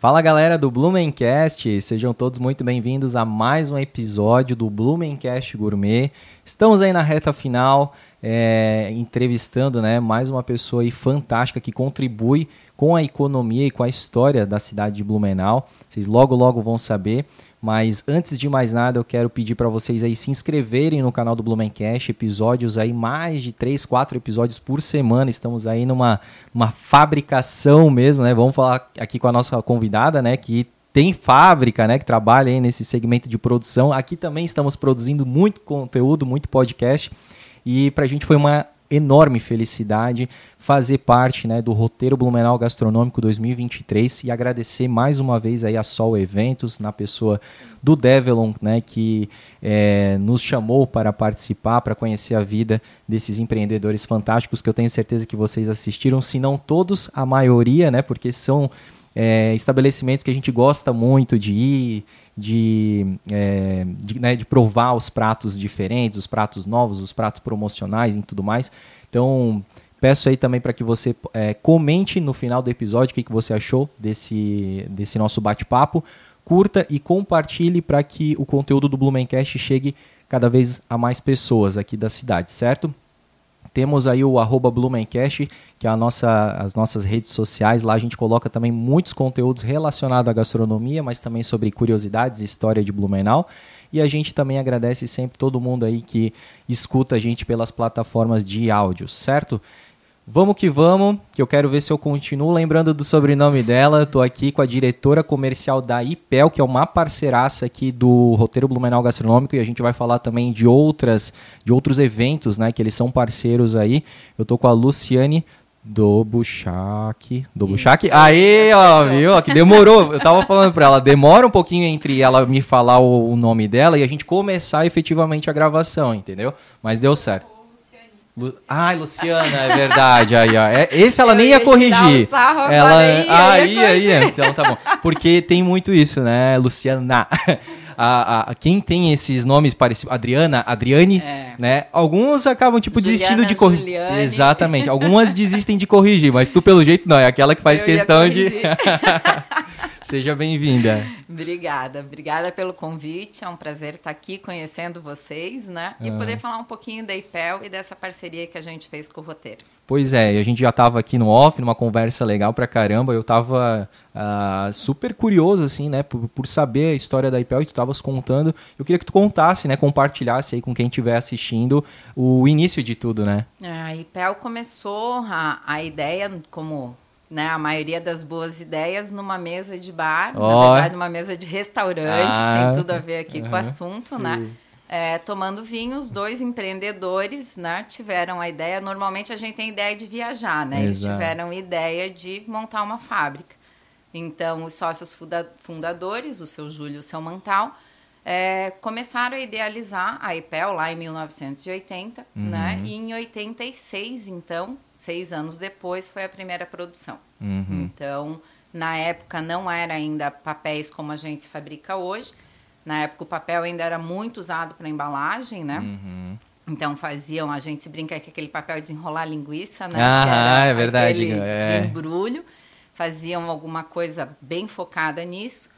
Fala galera do Blumencast, sejam todos muito bem-vindos a mais um episódio do Blumencast Gourmet. Estamos aí na reta final, é, entrevistando né, mais uma pessoa aí fantástica que contribui com a economia e com a história da cidade de Blumenau. Vocês logo logo vão saber. Mas antes de mais nada, eu quero pedir para vocês aí se inscreverem no canal do Blumencast, episódios aí, mais de 3, 4 episódios por semana. Estamos aí numa, numa fabricação mesmo, né? Vamos falar aqui com a nossa convidada, né, que tem fábrica, né, que trabalha aí nesse segmento de produção. Aqui também estamos produzindo muito conteúdo, muito podcast. E para a gente foi uma enorme felicidade fazer parte né, do roteiro Blumenau Gastronômico 2023 e agradecer mais uma vez aí a Sol Eventos, na pessoa do Develon, né, que é, nos chamou para participar, para conhecer a vida desses empreendedores fantásticos que eu tenho certeza que vocês assistiram, se não todos, a maioria, né, porque são é, estabelecimentos que a gente gosta muito de ir, de, é, de, né, de, provar os pratos diferentes, os pratos novos, os pratos promocionais e tudo mais. Então, peço aí também para que você é, comente no final do episódio o que, que você achou desse, desse nosso bate-papo. Curta e compartilhe para que o conteúdo do Blumencast chegue cada vez a mais pessoas aqui da cidade, certo? Temos aí o arroba Blumencast, que é a nossa, as nossas redes sociais. Lá a gente coloca também muitos conteúdos relacionados à gastronomia, mas também sobre curiosidades e história de Blumenau. E a gente também agradece sempre todo mundo aí que escuta a gente pelas plataformas de áudio, certo? Vamos que vamos, que eu quero ver se eu continuo lembrando do sobrenome dela. Estou aqui com a diretora comercial da IPEL, que é uma parceiraça aqui do Roteiro Blumenau Gastronômico, e a gente vai falar também de outras, de outros eventos, né, que eles são parceiros aí. Eu estou com a Luciane do Buchac. Do Buchac? Aê, ó, viu? Que demorou. Eu tava falando pra ela, demora um pouquinho entre ela me falar o, o nome dela e a gente começar efetivamente a gravação, entendeu? Mas deu certo. Lu... Ai, Luciana, é verdade. Aí, ó. É, esse ela eu nem ia, ia corrigir. ela aí, aí, aí, aí, então tá bom. Porque tem muito isso, né, Luciana? A, a, quem tem esses nomes parecidos, Adriana, Adriane, é. né? Alguns acabam, tipo, Juliana, desistindo de corrigir. Exatamente. Algumas desistem de corrigir, mas tu, pelo jeito, não. É aquela que faz eu questão de. Seja bem-vinda. Obrigada, obrigada pelo convite. É um prazer estar aqui conhecendo vocês, né? E ah. poder falar um pouquinho da IPEL e dessa parceria que a gente fez com o roteiro. Pois é, a gente já estava aqui no off, numa conversa legal pra caramba. Eu estava uh, ah, super curioso, assim, né, por, por, saber a história da IPEL e tu estavas contando. Eu queria que tu contasse, né, compartilhasse aí com quem estiver assistindo o início de tudo, né? É, a IPEL começou a, a ideia como né, a maioria das boas ideias numa mesa de bar, oh. na verdade, numa mesa de restaurante, ah. que tem tudo a ver aqui com o assunto, né? sim. né? É, tomando vinhos, dois empreendedores né, tiveram a ideia. Normalmente a gente tem ideia de viajar, né? Exato. Eles tiveram ideia de montar uma fábrica. Então, os sócios fundadores, o seu Júlio e o seu Mantal, é, começaram a idealizar a IPEL lá em 1980, uhum. né? E em 86, então, seis anos depois, foi a primeira produção. Uhum. Então, na época não era ainda papéis como a gente fabrica hoje. Na época o papel ainda era muito usado para embalagem, né? Uhum. Então faziam, a gente se brinca que aquele papel de desenrolar linguiça, né? Ah, é verdade. É. Desembrulho. Faziam alguma coisa bem focada nisso.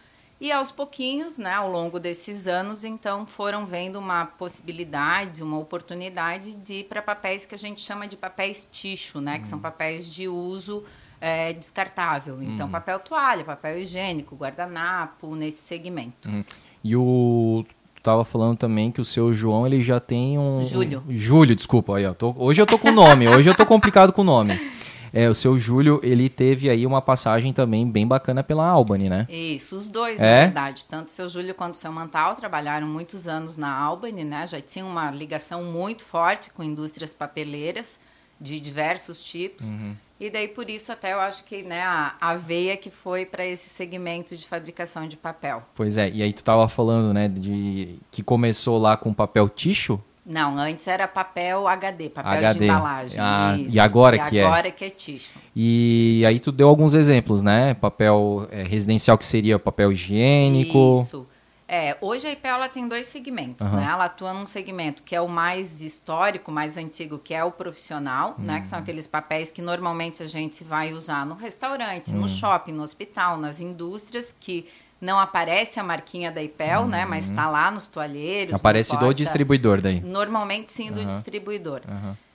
E aos pouquinhos, né, ao longo desses anos, então foram vendo uma possibilidade, uma oportunidade de ir para papéis que a gente chama de papéis ticho, né, que são uhum. papéis de uso é, descartável. Então, uhum. papel toalha, papel higiênico, guardanapo, nesse segmento. Uhum. E o tava falando também que o seu João ele já tem um Júlio. Um, Júlio, desculpa, aí, ó, tô, hoje eu tô com nome, hoje eu tô complicado com o nome. É, o seu Júlio, ele teve aí uma passagem também bem bacana pela Albany, né? Isso, os dois, é? na verdade. Tanto o seu Júlio quanto o seu Mantal trabalharam muitos anos na Albany, né? Já tinha uma ligação muito forte com indústrias papeleiras de diversos tipos. Uhum. E daí, por isso, até eu acho que né, a, a veia que foi para esse segmento de fabricação de papel. Pois é, e aí tu tava falando, né, de que começou lá com papel ticho, não, antes era papel HD, papel HD. de embalagem. Ah, e agora e que agora é? Agora que é ticho. E aí tu deu alguns exemplos, né? Papel é, residencial que seria papel higiênico. Isso. É, hoje a IPEL ela tem dois segmentos, uhum. né? Ela atua num segmento que é o mais histórico, mais antigo, que é o profissional, uhum. né? Que são hum. aqueles papéis que normalmente a gente vai usar no restaurante, uhum. no hum. shopping, no hospital, nas indústrias, que não aparece a marquinha da IPEL, né? Mas está lá nos toalheiros. Aparece do distribuidor daí. Normalmente sim do distribuidor.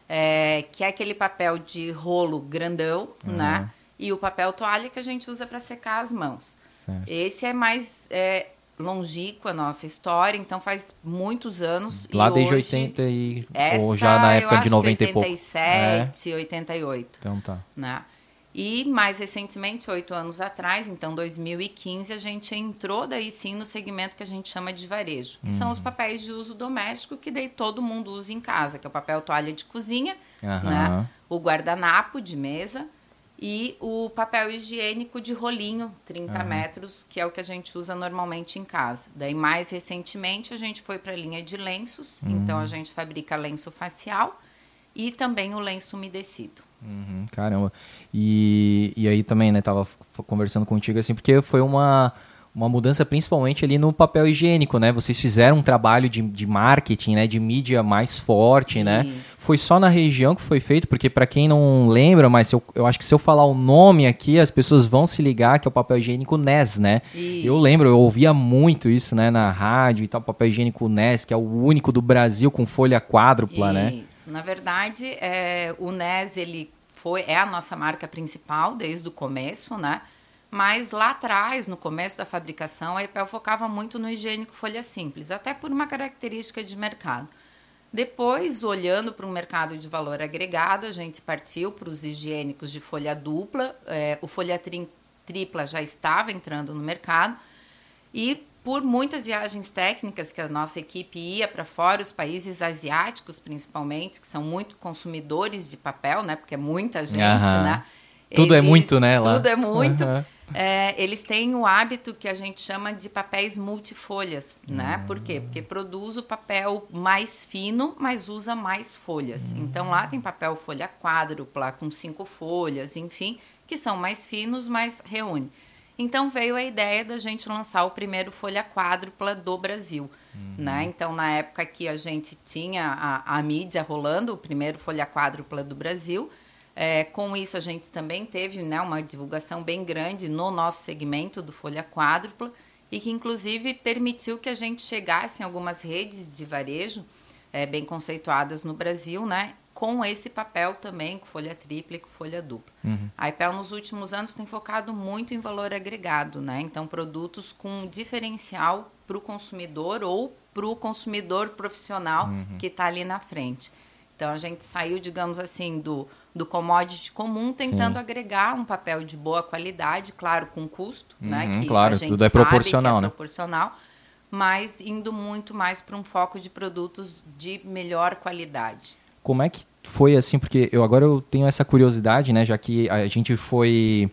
É, que é aquele papel de rolo grandão, né? E o papel toalha que a gente usa para secar as mãos. Certo. Esse é mais é, longínqua a nossa história, então faz muitos anos. Lá desde hoje, 80 e... Essa, ou já na época de 90 e pouco? 87, é. 88. Então tá. Né? E mais recentemente, oito anos atrás, então 2015, a gente entrou daí sim no segmento que a gente chama de varejo, que uhum. são os uhum. papéis de uso doméstico que daí todo mundo usa em casa, que é o papel toalha de cozinha, uhum. né? o guardanapo de mesa e o papel higiênico de rolinho, 30 uhum. metros, que é o que a gente usa normalmente em casa. Daí, mais recentemente, a gente foi para a linha de lenços, uhum. então a gente fabrica lenço facial e também o lenço umedecido. Uhum, caramba. E, e aí também, né, tava conversando contigo assim, porque foi uma uma mudança principalmente ali no papel higiênico, né? Vocês fizeram um trabalho de, de marketing, né? De mídia mais forte, né? Isso. né? Foi só na região que foi feito, porque para quem não lembra, mas eu, eu acho que se eu falar o nome aqui, as pessoas vão se ligar que é o papel higiênico NES, né? Isso. Eu lembro, eu ouvia muito isso, né? Na rádio e tal, papel higiênico NES, que é o único do Brasil com folha quádrupla, isso. né? Isso. Na verdade, é, o NES, ele foi, é a nossa marca principal desde o começo, né? Mas lá atrás, no começo da fabricação, a IPEL focava muito no higiênico folha simples, até por uma característica de mercado. Depois, olhando para um mercado de valor agregado, a gente partiu para os higiênicos de folha dupla. É, o folha tri tripla já estava entrando no mercado. E por muitas viagens técnicas que a nossa equipe ia para fora, os países asiáticos principalmente, que são muito consumidores de papel, né? Porque é muita gente, uhum. né? Tudo é Eles, é muito, né? Lá. Tudo é muito. Uhum. É, eles têm o hábito que a gente chama de papéis multifolhas, né? Por quê? Porque produz o papel mais fino, mas usa mais folhas. Uhum. Então lá tem papel folha quádrupla, com cinco folhas, enfim, que são mais finos, mas reúne. Então veio a ideia da gente lançar o primeiro folha quádrupla do Brasil. Uhum. Né? Então, na época que a gente tinha a, a mídia rolando, o primeiro folha quádrupla do Brasil, é, com isso, a gente também teve né, uma divulgação bem grande no nosso segmento do Folha Quádrupla e que, inclusive, permitiu que a gente chegasse em algumas redes de varejo é, bem conceituadas no Brasil, né, com esse papel também, com folha tripla e com folha dupla. Uhum. A IPEL, nos últimos anos, tem focado muito em valor agregado, né? Então, produtos com diferencial para o consumidor ou para o consumidor profissional uhum. que está ali na frente. Então, a gente saiu, digamos assim, do do commodity comum, tentando Sim. agregar um papel de boa qualidade, claro, com custo, né, uhum, né? Que claro, tudo é proporcional, é né? proporcional, mas indo muito mais para um foco de produtos de melhor qualidade. Como é que foi assim? Porque eu agora eu tenho essa curiosidade, né? Já que a gente foi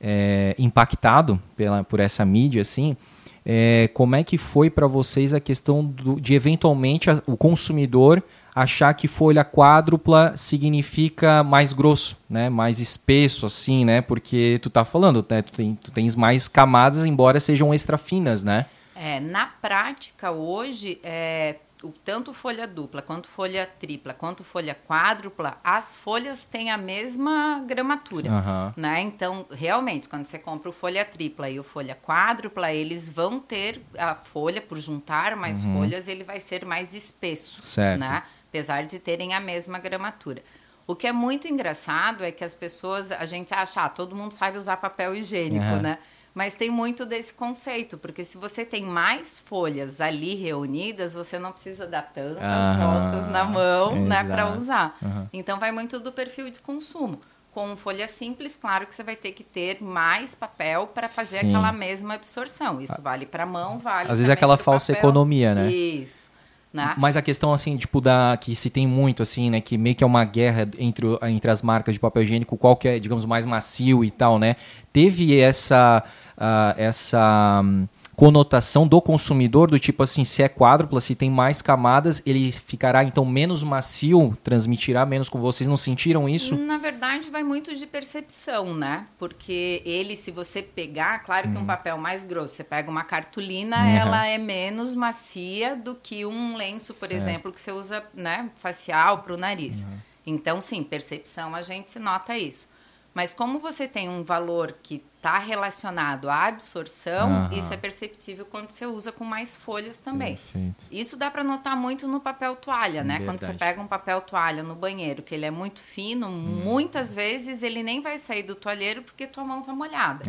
é, impactado pela, por essa mídia, assim. É, como é que foi para vocês a questão do, de eventualmente a, o consumidor achar que folha quádrupla significa mais grosso, né? Mais espesso, assim, né? Porque tu tá falando, né? Tu, tem, tu tens mais camadas, embora sejam extra finas, né? É, na prática, hoje, é, tanto folha dupla, quanto folha tripla, quanto folha quádrupla, as folhas têm a mesma gramatura, uhum. né? Então, realmente, quando você compra o folha tripla e o folha quádrupla, eles vão ter a folha, por juntar mais uhum. folhas, ele vai ser mais espesso, certo. né? Apesar de terem a mesma gramatura. O que é muito engraçado é que as pessoas, a gente acha, ah, todo mundo sabe usar papel higiênico, uhum. né? Mas tem muito desse conceito, porque se você tem mais folhas ali reunidas, você não precisa dar tantas uhum. voltas na mão, né, Exato. né, para usar. Uhum. Então vai muito do perfil de consumo. Com folha simples, claro que você vai ter que ter mais papel para fazer Sim. aquela mesma absorção. Isso vale para mão, vale. Às vezes é aquela falsa papel. economia, né? Isso. Né? Mas a questão, assim, tipo, da, que se tem muito, assim, né? Que meio que é uma guerra entre, entre as marcas de papel higiênico, qual que é, digamos, mais macio e tal, né? Teve essa, uh, essa um, conotação do consumidor, do tipo assim, se é quádrupla, se tem mais camadas, ele ficará então menos macio, transmitirá menos com vocês. Não sentiram isso? Na verdade, vai muito de percepção, né? Porque ele, se você pegar, claro que um uhum. papel mais grosso, você pega uma cartolina, uhum. ela é menos macia do que um lenço, por certo. exemplo, que você usa, né, facial para o nariz. Uhum. Então, sim, percepção, a gente nota isso. Mas como você tem um valor que está relacionado à absorção, isso é perceptível quando você usa com mais folhas também. Perfeito. Isso dá para notar muito no papel toalha, né? Verdade. Quando você pega um papel toalha no banheiro, que ele é muito fino, hum. muitas vezes ele nem vai sair do toalheiro porque tua mão tá molhada.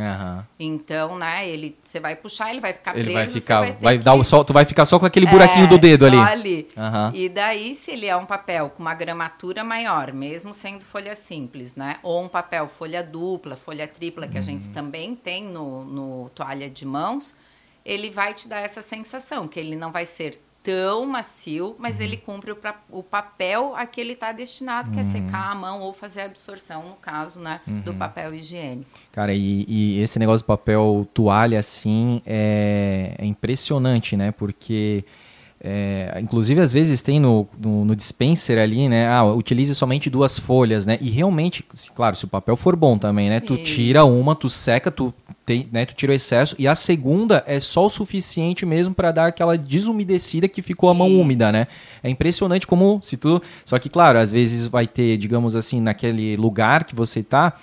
Então, né, ele você vai puxar, ele vai ficar ele preso, vai ficar, vai, vai dar o sol, tu vai ficar só com aquele buraquinho é, do dedo ali. ali. E daí se ele é um papel com uma gramatura maior, mesmo sendo folha simples, né? Ou um papel folha dupla, folha tripla que a gente também tem no, no toalha de mãos, ele vai te dar essa sensação, que ele não vai ser tão macio, mas uhum. ele cumpre o, o, papel a que ele está destinado, que é uhum. é secar a mão ou fazer a absorção, no caso, né, uhum. do papel higiênico. Cara, e, e, esse negócio do papel toalha, assim, é, é impressionante, né, porque é, inclusive, às vezes tem no, no, no, dispenser ali, né? Ah, utilize somente duas folhas, né? E realmente, claro, se o papel for bom também, né? Tu tira uma, tu seca, tu, tem, né? tu tira o excesso. E a segunda é só o suficiente mesmo para dar aquela desumedecida que ficou a mão Isso. úmida, né? É impressionante como se tu... Só que, claro, às vezes vai ter, digamos assim, naquele lugar que você tá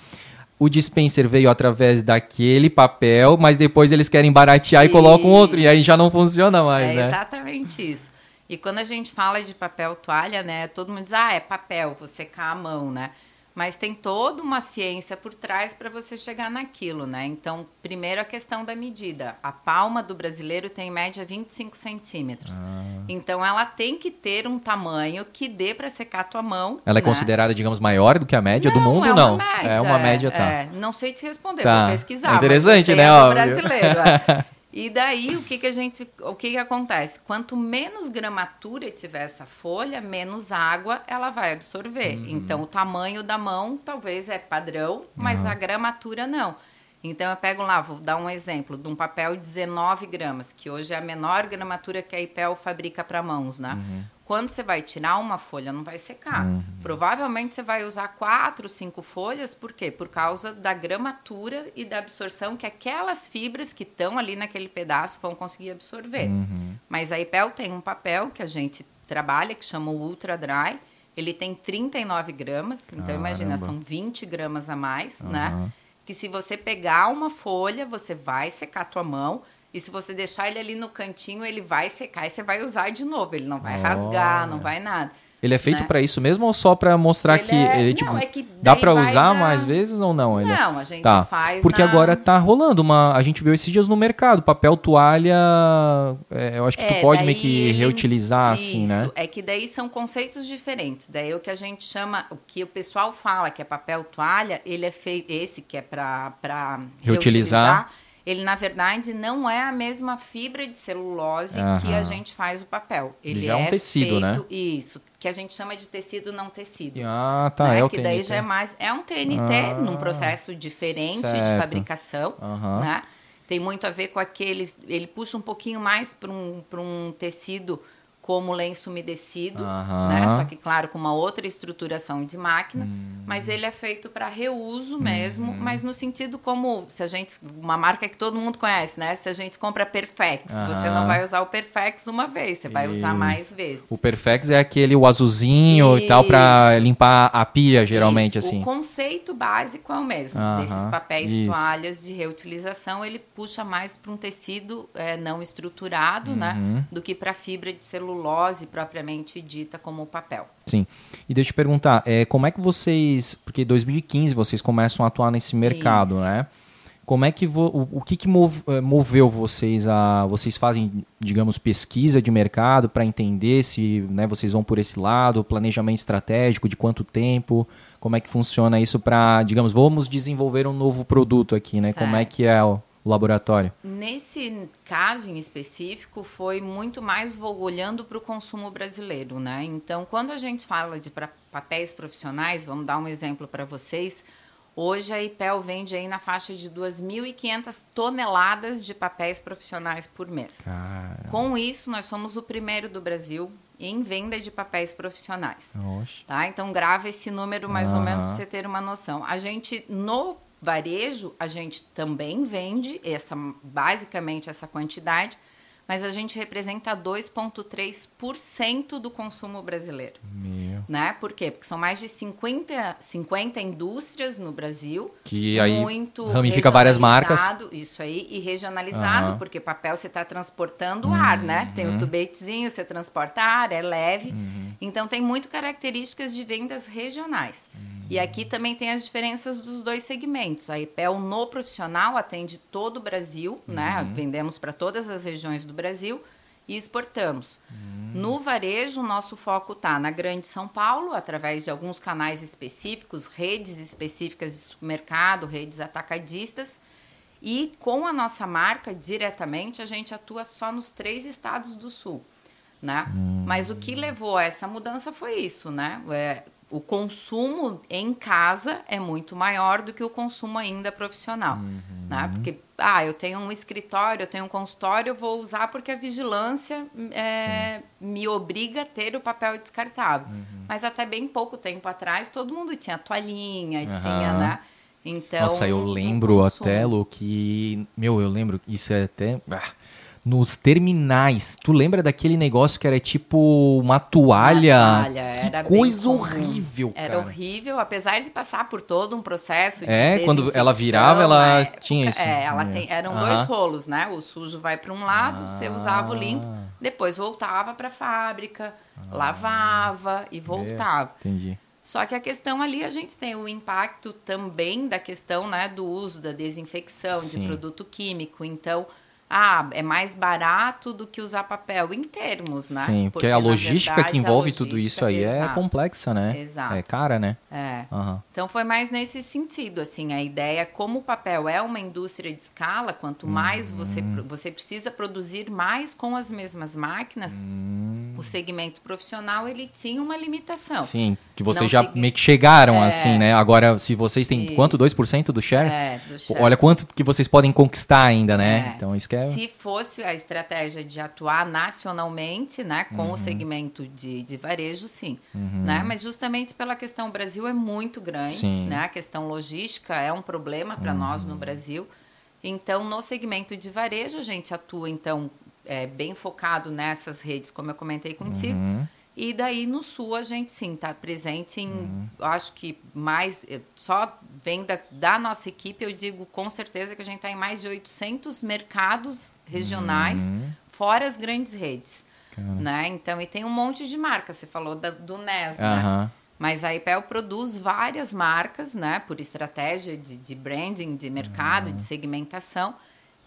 o dispenser veio através daquele papel, mas depois eles querem baratear e, e colocam outro, e aí já não funciona mais, é né? exatamente isso. E quando a gente fala de papel toalha, né, todo mundo diz, ah, é papel, você secar a mão, né? Mas tem toda uma ciência por trás para você chegar naquilo, né? Então, primeiro a questão da medida. A palma do brasileiro tem em média 25 centímetros. Ah. Então, ela tem que ter um tamanho que dê para secar a tua mão. Ela é né? é considerada, digamos, maior do que a média não, do mundo? É não, média, é uma média, tá. É, não sei te responder, tá. vou pesquisar. É interessante, né? É brasileiro. É. E daí o que, que a gente, o que, que acontece? Quanto menos gramatura tiver essa folha, menos água ela vai absorver. Uhum. Então o tamanho da mão talvez é padrão, mas uhum. a gramatura não. Então eu pego lá, vou dar um exemplo de um papel de 19 gramas, que hoje é a menor gramatura que a IPEL fabrica para mãos, né? Uhum. Quando você vai tirar uma folha, não vai secar. Uhum. Provavelmente você vai usar quatro, cinco folhas, por quê? Por causa da gramatura e da absorção que aquelas fibras que estão ali naquele pedaço vão conseguir absorver. Uhum. Mas a IPEL tem um papel que a gente trabalha, que chama o Ultra Dry. Ele tem 39 gramas, então Caramba. imagina, são 20 gramas a mais, uhum. né? Que se você pegar uma folha, você vai secar a tua mão, e se você deixar ele ali no cantinho, ele vai secar e você vai usar de novo. Ele não vai oh. rasgar, não vai nada. Ele é feito né? para isso mesmo ou só para mostrar ele que é... ele tipo não, é que dá para usar dar... mais vezes ou não? Ele... Não, a gente tá. faz. Porque na... agora tá rolando uma, a gente viu esses dias no mercado, papel toalha, é, eu acho que é, tu pode meio que reutilizar isso, assim, né? É que daí são conceitos diferentes. Daí o que a gente chama, o que o pessoal fala que é papel toalha, ele é feito esse que é para reutilizar, reutilizar ele na verdade não é a mesma fibra de celulose Aham. que a gente faz o papel. Ele, ele é um é tecido, né? feito, né? Isso, que a gente chama de tecido não tecido. Ah, tá, né? é o que daí já é mais é um TNT ah, num processo diferente certo. de fabricação, né? Tem muito a ver com aqueles, ele puxa um pouquinho mais para um, um tecido como lenço umedecido, uhum. né? Só que, claro, com uma outra estruturação de máquina, uhum. mas ele é feito para reuso mesmo, uhum. mas no sentido como se a gente. Uma marca que todo mundo conhece, né? Se a gente compra Perfex, você não vai usar o Perfex uma vez, você vai Isso. usar mais vezes. O Perfex é aquele o azulzinho Isso. e tal para limpar a pia, geralmente, Isso. assim. O conceito básico é o mesmo. Desses papéis toalhas de reutilização, ele puxa mais para um tecido é, não estruturado, né? Uhum. Do que para fibra de celular celulose propriamente dita como o papel. Sim. E deixa eu te perguntar, é, como é que vocês, porque em 2015 vocês começam a atuar nesse mercado, Isso. né? Como é que vo, o, o, que, que eh, moveu vocês a vocês fazem, digamos, pesquisa de mercado para entender se, né, vocês vão por esse lado, planejamento estratégico de quanto tempo, como é que funciona isso para, digamos, vamos desenvolver um novo produto aqui, né? Certo. Como é que é o o laboratório? Nesse caso em específico, foi muito mais olhando para o consumo brasileiro, né? Então, quando a gente fala de papéis profissionais, vamos dar um exemplo para vocês. Hoje a IPEL vende aí na faixa de 2.500 toneladas de papéis profissionais por mês. Caramba. Com isso, nós somos o primeiro do Brasil em venda de papéis profissionais. Oxe. Tá? Então grava esse número mais ou menos para você ter uma noção. A gente no varejo, a gente também vende essa basicamente essa quantidade, mas a gente representa 2,3% do consumo brasileiro. Meu. Né? Por quê? Porque são mais de 50, 50 indústrias no Brasil. Que aí muito ramifica várias marcas. Isso aí, e regionalizado, uhum. porque papel você está transportando uhum. ar, né? Tem o uhum. tubetezinho, você transporta ar, é leve. Uhum. Então tem muito características de vendas regionais. E aqui também tem as diferenças dos dois segmentos. A IPEL no profissional atende todo o Brasil, né? uhum. né? Vendemos para todas as regiões do Brasil e exportamos. Uhum. No varejo, o nosso foco está na Grande São Paulo, através de alguns canais específicos, redes específicas de supermercado, redes atacadistas. E com a nossa marca, diretamente, a gente atua só nos três estados do Sul. Né? Uhum. Mas o que levou a essa mudança foi isso, né? É, o consumo em casa é muito maior do que o consumo ainda profissional, uhum. né? Porque ah, eu tenho um escritório, eu tenho um consultório, eu vou usar porque a vigilância é, me obriga a ter o papel descartável. Uhum. Mas até bem pouco tempo atrás, todo mundo tinha toalhinha, uhum. tinha, né? Então, Nossa, eu lembro até, Lu, que meu, eu lembro isso é até ah nos terminais. Tu lembra daquele negócio que era tipo uma toalha? Uma toalha, era coisa horrível, cara. Era horrível, apesar de passar por todo um processo de É, quando ela virava, ela né? tinha isso. É, ela é. Tem, eram dois rolos, né? O sujo vai para um lado, ah. você usava o limpo, depois voltava para a fábrica, ah. lavava e voltava. É, entendi. Só que a questão ali a gente tem o impacto também da questão, né, do uso da desinfecção Sim. de produto químico. Então, ah, é mais barato do que usar papel, em termos, né? Sim, porque, porque a logística verdade, que envolve logística, tudo isso aí é exato, é complexa, né? Exato. É cara, né? É. Uhum. Então foi mais nesse sentido, assim, a ideia, como o papel é uma indústria de escala, quanto mais uhum. você, você precisa produzir mais com as mesmas máquinas, uhum. O segmento profissional, ele tinha uma limitação. Sim, que vocês Não já meio que chegaram, é. assim, né? Agora, se vocês têm isso. quanto? 2% do share? É, do share. Olha quanto que vocês podem conquistar ainda, né? É. Então, isso que é... Se fosse a estratégia de atuar nacionalmente, né, com uhum. o segmento de, de varejo, sim. Uhum. Né? Mas justamente pela questão, o Brasil é muito grande, sim. né? A questão logística é um problema para uhum. nós no Brasil. Então, no segmento de varejo, a gente atua, então, é, bem focado nessas redes, como eu comentei contigo. Uhum. E daí no sul a gente sim está presente em, uhum. acho que mais, só venda da nossa equipe, eu digo com certeza que a gente está em mais de 800 mercados regionais, uhum. fora as grandes redes. Né? Então, e tem um monte de marcas, você falou da, do NES, uhum. né? Mas a IPEL produz várias marcas, né? Por estratégia de, de branding, de mercado, de segmentação.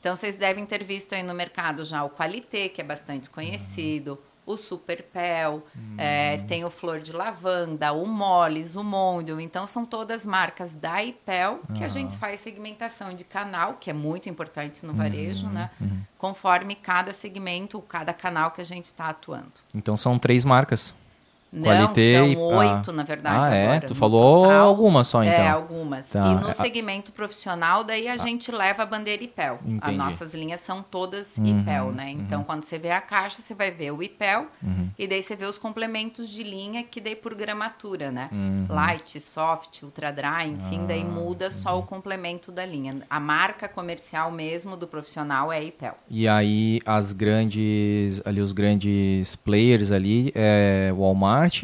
Então, vocês devem ter visto aí no mercado já o Qualité, que é bastante conhecido, o Super Pel, hum. é, tem o Flor de Lavanda, o Moles, o Mondo. Então, são todas marcas da IPEL que a gente faz segmentação de canal, que é muito importante no varejo, uhum, né? Uhum. Conforme cada segmento, cada canal que a gente está atuando. Então, são três marcas. Não, Qualité são oito, ah. na verdade, ah, é? agora. Tu falou total, algumas só, então. É, algumas. Tá. E no segmento profissional, daí a ah. gente leva a bandeira IPEL. Entendi. As nossas linhas são todas uhum, IPEL, né? Uhum. Então, uhum. quando você vê a caixa, você vai ver o IPEL uhum. e daí você vê os complementos de linha que daí por gramatura, né? Uhum. Light, soft, ultra dry, enfim, ah, daí muda só o complemento da linha. A marca comercial mesmo do profissional é IPEL. E aí, as grandes, ali os grandes players ali, é Walmart, Walmart.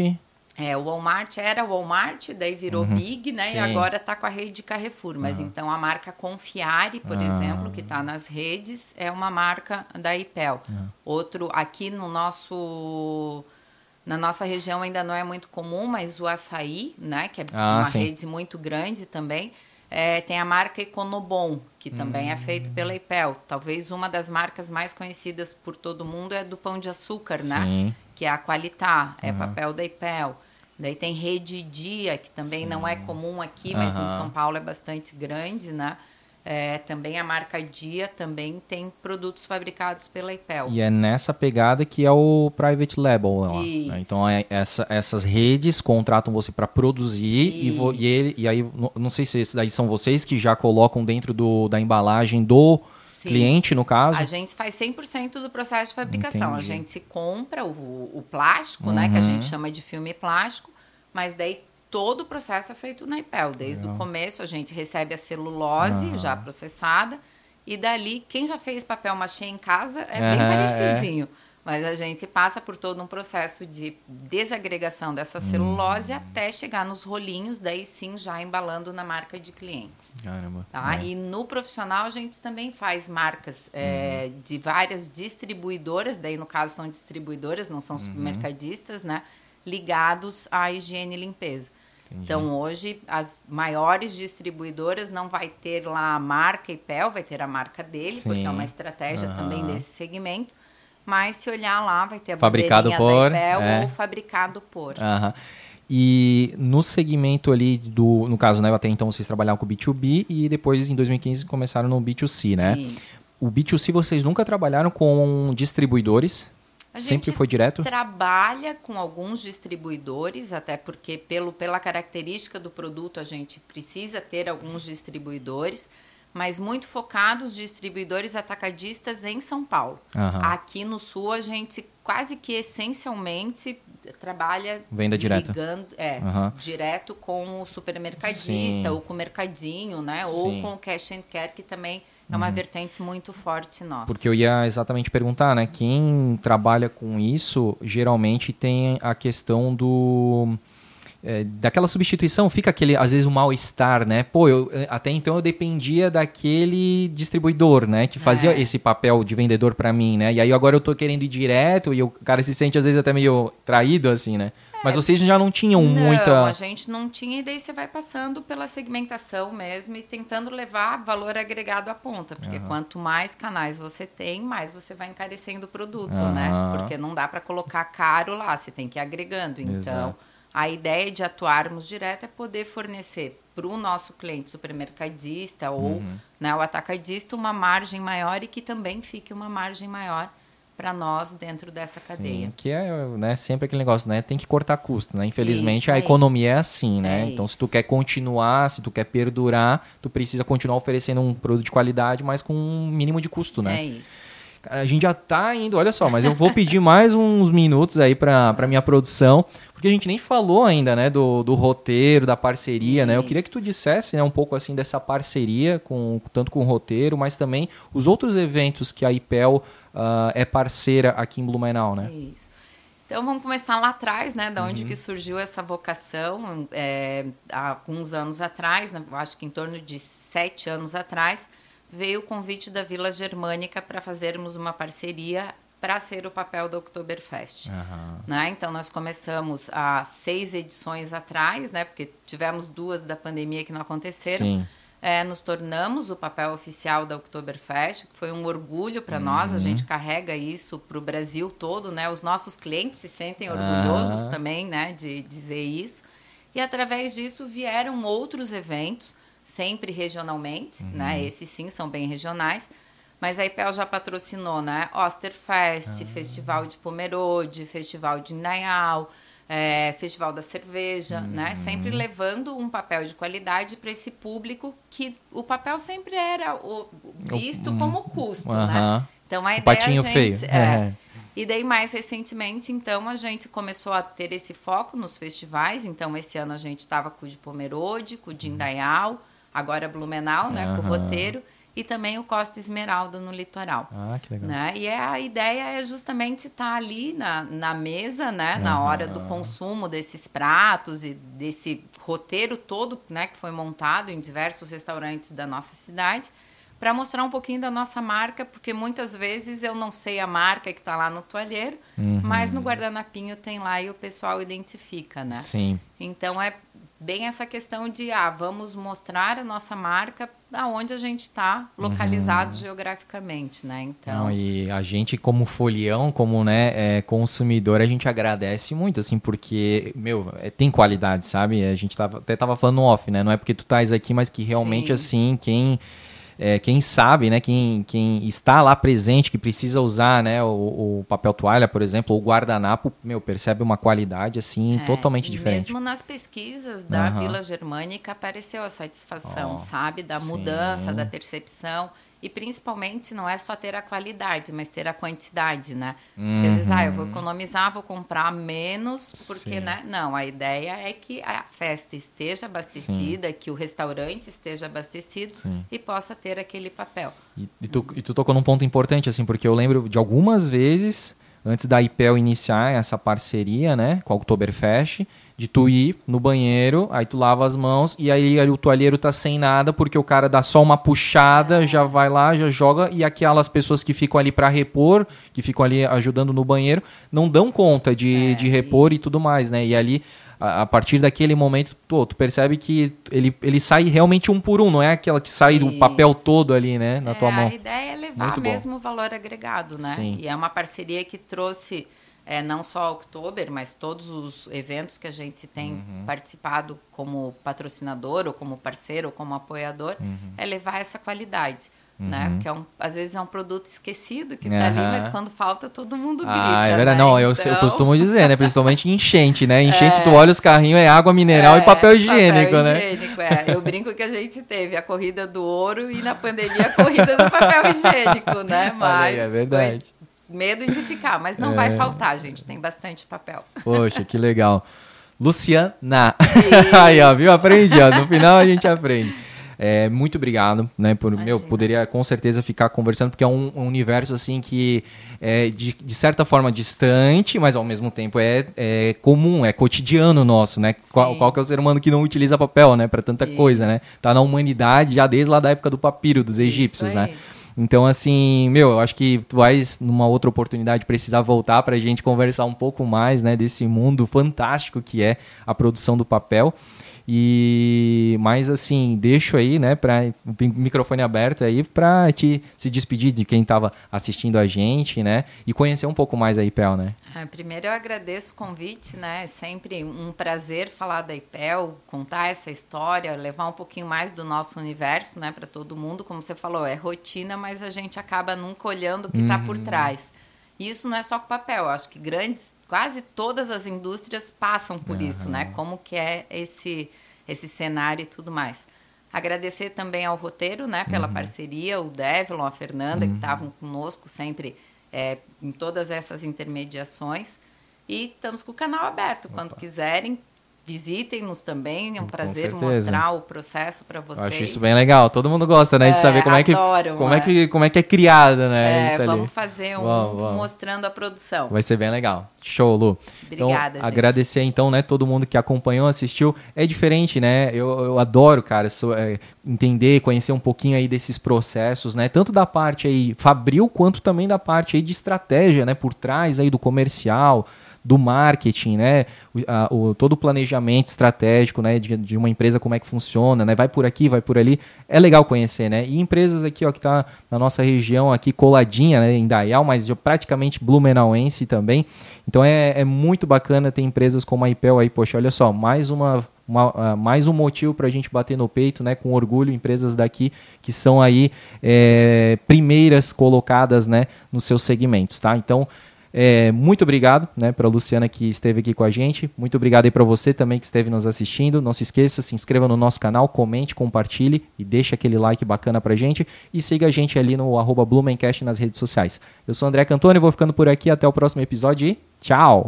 É, o Walmart era Walmart, daí virou uhum, Big, né? Sim. E agora está com a rede Carrefour. Mas então a marca Confiare, por uhum. exemplo, que está nas redes, é uma marca da IPEL. Outro, aqui no nosso. Na nossa região ainda não é muito comum, mas o açaí, né? Que é ah, uma sim. rede muito grande também. É, tem a marca Econobon, que também é feito pela hum. IPEL. Talvez uma das marcas mais conhecidas por todo mundo é do pão de açúcar, né? sim. né? Que é a Qualitá, é uhum. papel da IPEL. Daí tem Rede Dia, que também Sim. não é comum aqui, mas uhum. em São Paulo é bastante grande, né? É, também a marca Dia também tem produtos fabricados pela IPEL. E é nessa pegada que é o private label. Lá, né? Então é essa, essas redes contratam você para produzir e, vo, e, ele, e, aí não sei se esses daí são vocês que já colocam dentro do, da embalagem do Sim. cliente, no caso? A gente faz 100% do processo de fabricação. Entendi. A gente compra o, o plástico, uhum. né, que a gente uhum. chama de filme plástico, mas daí todo o processo é feito na IPEL. Desde o começo a gente recebe a celulose uhum. já processada e dali quem já fez papel machê em casa é bem parecidinho. É. Mas a gente passa por todo um processo de desagregação dessa celulose uhum. até chegar nos rolinhos, daí sim já embalando na marca de clientes. Caramba. Tá? É. E no profissional a gente também faz marcas é, de várias distribuidoras, daí no caso são distribuidoras, não são uhum. supermercadistas, né? Ligados à higiene e limpeza. Entendi. Então, hoje, as maiores distribuidoras não vai ter lá a marca IPEL, vai ter a marca dele, Sim. porque é uma estratégia uhum. também desse segmento. Mas se olhar lá, vai ter a fabricado por, da IPEL é. ou fabricado por. Uhum. E no segmento ali do, no caso, né, até então vocês trabalhavam com B2B e depois em 2015 começaram no B2C, né? Isso. O B2C vocês nunca trabalharam com distribuidores? A Sempre foi direto? trabalha com alguns distribuidores, até porque pelo, pela característica do produto a gente precisa ter alguns distribuidores, mas muito focados distribuidores atacadistas em São Paulo. Uhum. Aqui no Sul a gente quase que essencialmente trabalha venda direta ligando, é, uhum. direto com o supermercadista Sim. ou com o mercadinho, né, Sim. ou com o cash and care que também é uma uhum. vertente muito forte nossa. Porque eu ia exatamente perguntar, né? Quem trabalha com isso geralmente tem a questão do. É, daquela substituição fica aquele às vezes um mal estar né pô eu é, até então eu dependia daquele distribuidor né que fazia é. esse papel de vendedor para mim né e aí agora eu tô querendo ir direto e o cara se sente às vezes até meio traído assim né mas vocês já não tinham não, muita. a gente não tinha, e daí você vai passando pela segmentação mesmo e tentando levar valor agregado à ponta. Porque uhum. quanto mais canais você tem, mais você vai encarecendo o produto, uhum. né? Porque não dá para colocar caro lá, você tem que ir agregando. Então, Exato. A ideia de atuarmos direto é poder fornecer para o nosso cliente supermercadista ou uhum. né, o atacadista uma margem maior e que também fique uma margem maior para nós dentro dessa Sim, cadeia. Que é né, sempre aquele negócio, né? Tem que cortar custo, né? Infelizmente a economia é assim, né? É então, isso. se tu quer continuar, se tu quer perdurar, tu precisa continuar oferecendo um produto de qualidade, mas com um mínimo de custo, né? É isso. A gente já está indo, olha só, mas eu vou pedir mais uns minutos aí para minha produção, porque a gente nem falou ainda, né, do, do roteiro, da parceria, Isso. né? Eu queria que tu dissesse, né, um pouco assim dessa parceria com tanto com o roteiro, mas também os outros eventos que a IPEL uh, é parceira aqui em Blumenau, né? Isso. Então vamos começar lá atrás, né? Da onde uhum. que surgiu essa vocação? É, há alguns anos atrás, né, acho que em torno de sete anos atrás, veio o convite da Vila Germânica para fazermos uma parceria para ser o papel do Oktoberfest. Uhum. Né? Então nós começamos há seis edições atrás, né? Porque tivemos duas da pandemia que não aconteceram. Sim é, nos tornamos o papel oficial da Oktoberfest, que foi um orgulho para uhum. nós. A gente carrega isso para o Brasil todo, né? Os nossos clientes se sentem orgulhosos uhum. também, né, de dizer isso. E através disso vieram outros eventos, sempre regionalmente, uhum. né? Esses sim são bem regionais. Mas a IPEL já patrocinou, né? Osterfest, ah. Festival de Pomerode, Festival de Indaial, é, Festival da Cerveja, né? uhum. né? Sempre levando um papel de qualidade para esse público que o papel sempre era o, visto o, como custo, uhum. né? Então a o ideia patinho a gente, feio. É, é. E daí mais recentemente, então a gente começou a ter esse foco nos festivais. Então esse ano a gente estava com o de Pomerode, com o de Indaial, agora Blumenau, né? Com o roteiro e também o Costa Esmeralda no litoral. Ah, que legal. Né? E é, a ideia é justamente estar ali na, na mesa, né? Uhum. na hora do consumo desses pratos e desse roteiro todo né? que foi montado em diversos restaurantes da nossa cidade para mostrar um pouquinho da nossa marca, porque muitas vezes eu não sei a marca que está lá no toalheiro, uhum. mas no guardanapinho tem lá e o pessoal identifica, né? Sim. Então é bem essa questão de ah, vamos mostrar a nossa marca aonde a gente está localizado uhum. geograficamente, né? Então Não, e a gente como folião, como né, é, consumidor, a gente agradece muito assim porque meu é, tem qualidade, sabe? A gente tava, até tava falando off, né? Não é porque tu estás aqui, mas que realmente Sim. assim quem é, quem sabe, né, quem, quem está lá presente, que precisa usar, né, o, o papel toalha, por exemplo, ou guardanapo, meu, percebe uma qualidade, assim, é, totalmente diferente. Mesmo nas pesquisas da uhum. Vila Germânica apareceu a satisfação, oh, sabe, da sim. mudança, da percepção. E principalmente não é só ter a qualidade, mas ter a quantidade, né? Uhum. Porque às vezes, ah, eu vou uhum. economizar, vou comprar menos, porque, Sim. né? Não, a ideia é que a festa esteja abastecida, Sim. que o restaurante esteja abastecido Sim. e possa ter aquele papel. E, e, tu, e tu tocou num ponto importante, assim, porque eu lembro de algumas vezes, antes da IPEL iniciar essa parceria, né, com a Oktoberfest, de tu ir no banheiro, aí tu lava as mãos e aí, aí o toalheiro tá sem nada porque o cara dá só uma puxada, já vai lá, já joga e aquelas pessoas que ficam ali para repor, que ficam ali ajudando no banheiro, não dão conta de, é, de repor isso. e tudo mais, né? E ali a, a partir daquele momento, tu, tu percebe que ele, ele sai realmente um por um, não é aquela que sai Isso. do papel todo ali, né, na é, tua mão. A ideia é levar Muito mesmo bom. o valor agregado, né? Sim. E é uma parceria que trouxe é, não só Oktober, mas todos os eventos que a gente tem uhum. participado como patrocinador, ou como parceiro, ou como apoiador, uhum. é levar essa qualidade. Né? Uhum. Né? Porque é um, às vezes é um produto esquecido que está ali, mas quando falta todo mundo grita. Ah, é verdade. Né? Não, eu, então... eu costumo dizer, né? Principalmente enchente, né? Enchente, é... tu olha os carrinhos, é água mineral é, e papel higiênico, papel né? Higiênico, é. Eu brinco que a gente teve a corrida do ouro e na pandemia a corrida do papel higiênico, né? Mas aí, é verdade. Foi Medo de ficar, mas não é. vai faltar, gente. Tem bastante papel. Poxa, que legal. Luciana. Aí, ó, viu? Aprendi, ó. No final a gente aprende. É, muito obrigado, né? Por, meu, poderia com certeza ficar conversando, porque é um, um universo assim que é de, de, certa forma distante, mas ao mesmo tempo é, é comum, é cotidiano nosso, né? Qual, qual, que é o ser humano que não utiliza papel, né? Para tanta Isso. coisa, né? Tá na humanidade já desde lá da época do papiro, dos egípcios, né? Então, assim, meu, eu acho que tu vais, numa outra oportunidade, precisar voltar para a gente conversar um pouco mais, né, desse mundo fantástico que é a produção do papel. E mas assim, deixo aí, né, para o microfone aberto aí para te se despedir de quem estava assistindo a gente, né, e conhecer um pouco mais a IPEL, né? É, primeiro eu agradeço o convite, né? É sempre um prazer falar da IPEL, contar essa história, levar um pouquinho mais do nosso universo, né, para todo mundo. Como você falou, é rotina, mas a gente acaba nunca olhando o que está uhum. por trás. E isso não é só com papel, eu acho que grandes, quase todas as indústrias passam por uhum. isso, né? Como que é esse esse cenário e tudo mais. Agradecer também ao roteiro, né, pela uhum. parceria, o Devlon, a Fernanda, uhum. que estavam conosco sempre é, em todas essas intermediações. E estamos com o canal aberto. Opa. Quando quiserem, Visitem-nos também, é um prazer mostrar o processo para vocês. Eu acho isso bem legal. Todo mundo gosta, né, de é, saber como é que como é. é que como é que é criada, né, é, vamos ali. fazer um mostrando a produção. Vai ser bem legal. Show, Lu. Obrigada, então, Agradecer então, né, todo mundo que acompanhou, assistiu. É diferente, né? Eu, eu adoro, cara, sou, é, entender, conhecer um pouquinho aí desses processos, né? Tanto da parte aí fabril quanto também da parte aí de estratégia, né, por trás aí do comercial do marketing, né? O, a, o, todo o planejamento estratégico, né? De, de, uma empresa, como é que funciona, né? Vai por aqui, vai por ali. É legal conhecer, né? E empresas aqui, ó, que tá na nossa região aqui, coladinha, né? Em Dayal, mas praticamente blumenauense também. Então é, é muito bacana ter empresas como a IPEL aí, poxa, olha só, mais uma uma, uh, mais um motivo para a gente bater no peito, né, com orgulho, empresas daqui que são aí é, primeiras colocadas, né, nos seus segmentos, tá? Então, é, muito obrigado né, para a Luciana que esteve aqui com a gente. Muito obrigado aí para você também que esteve nos assistindo. Não se esqueça, se inscreva no nosso canal, comente, compartilhe e deixe aquele like bacana para gente. E siga a gente ali no arroba Blumencast nas redes sociais. Eu sou o André Cantoni, vou ficando por aqui. Até o próximo episódio e tchau!